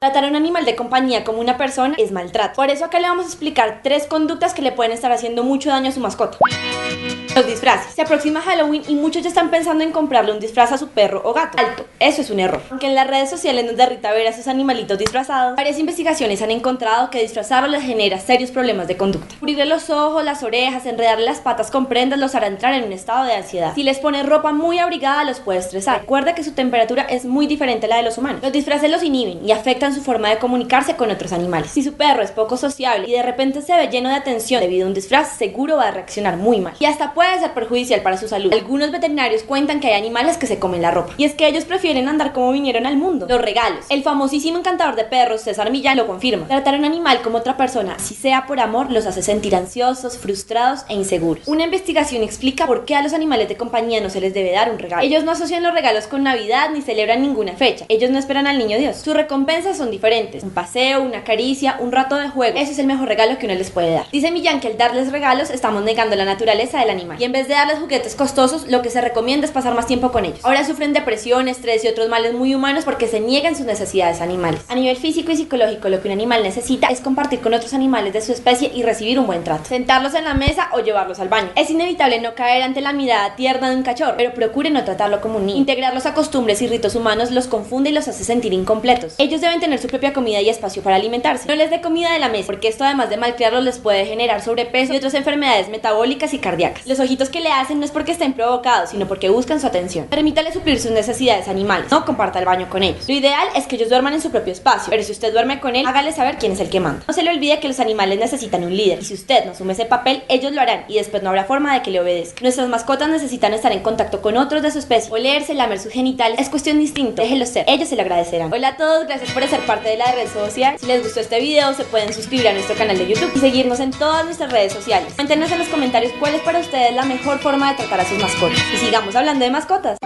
Tratar a un animal de compañía como una persona es maltrato. Por eso acá le vamos a explicar tres conductas que le pueden estar haciendo mucho daño a su mascota. Los disfraces. Se aproxima Halloween y muchos ya están pensando en comprarle un disfraz a su perro o gato. Alto, eso es un error. Aunque en las redes sociales nos derrita ver a sus animalitos disfrazados, varias investigaciones han encontrado que disfrazarlos genera serios problemas de conducta. Cubrirle los ojos, las orejas, enredarle las patas con prendas los hará entrar en un estado de ansiedad. Si les pones ropa muy abrigada los puede estresar. Recuerda que su temperatura es muy diferente a la de los humanos. Los disfraces los inhiben y afectan su forma de comunicarse con otros animales. Si su perro es poco sociable y de repente se ve lleno de atención debido a un disfraz, seguro va a reaccionar muy mal. Y hasta puede ser perjudicial para su salud. Algunos veterinarios cuentan que hay animales que se comen la ropa. Y es que ellos prefieren andar como vinieron al mundo. Los regalos. El famosísimo encantador de perros, César Millán, lo confirma. Tratar a un animal como otra persona, si sea por amor, los hace sentir ansiosos, frustrados e inseguros. Una investigación explica por qué a los animales de compañía no se les debe dar un regalo. Ellos no asocian los regalos con Navidad ni celebran ninguna fecha. Ellos no esperan al niño Dios. Sus recompensas son diferentes. Un paseo, una caricia, un rato de juego. Ese es el mejor regalo que uno les puede dar. Dice Millán que al darles regalos estamos negando la naturaleza del animal. Y en vez de darles juguetes costosos, lo que se recomienda es pasar más tiempo con ellos. Ahora sufren depresión, estrés y otros males muy humanos porque se niegan sus necesidades animales. A nivel físico y psicológico, lo que un animal necesita es compartir con otros animales de su especie y recibir un buen trato. Sentarlos en la mesa o llevarlos al baño. Es inevitable no caer ante la mirada tierna de un cachorro, pero procure no tratarlo como un niño. Integrarlos a costumbres y ritos humanos los confunde y los hace sentir incompletos. Ellos deben tener su propia comida y espacio para alimentarse. No les dé comida de la mesa, porque esto además de malcriarlos les puede generar sobrepeso y otras enfermedades metabólicas y cardíacas. Los ojitos que le hacen no es porque estén provocados, sino porque buscan su atención. Permítale suplir sus necesidades animales, no comparta el baño con ellos. Lo ideal es que ellos duerman en su propio espacio, pero si usted duerme con él, hágale saber quién es el que manda. No se le olvide que los animales necesitan un líder, y si usted no asume ese papel, ellos lo harán y después no habrá forma de que le obedezca. Nuestras mascotas necesitan estar en contacto con otros de su especie, olerse, lamer sus genitales, es cuestión de instinto, déjelos ser, ellos se lo agradecerán. Hola a todos, gracias por parte de la red social. Si les gustó este video, se pueden suscribir a nuestro canal de YouTube y seguirnos en todas nuestras redes sociales. Cuéntenos en los comentarios cuál es para ustedes la mejor forma de tratar a sus mascotas. Y sigamos hablando de mascotas.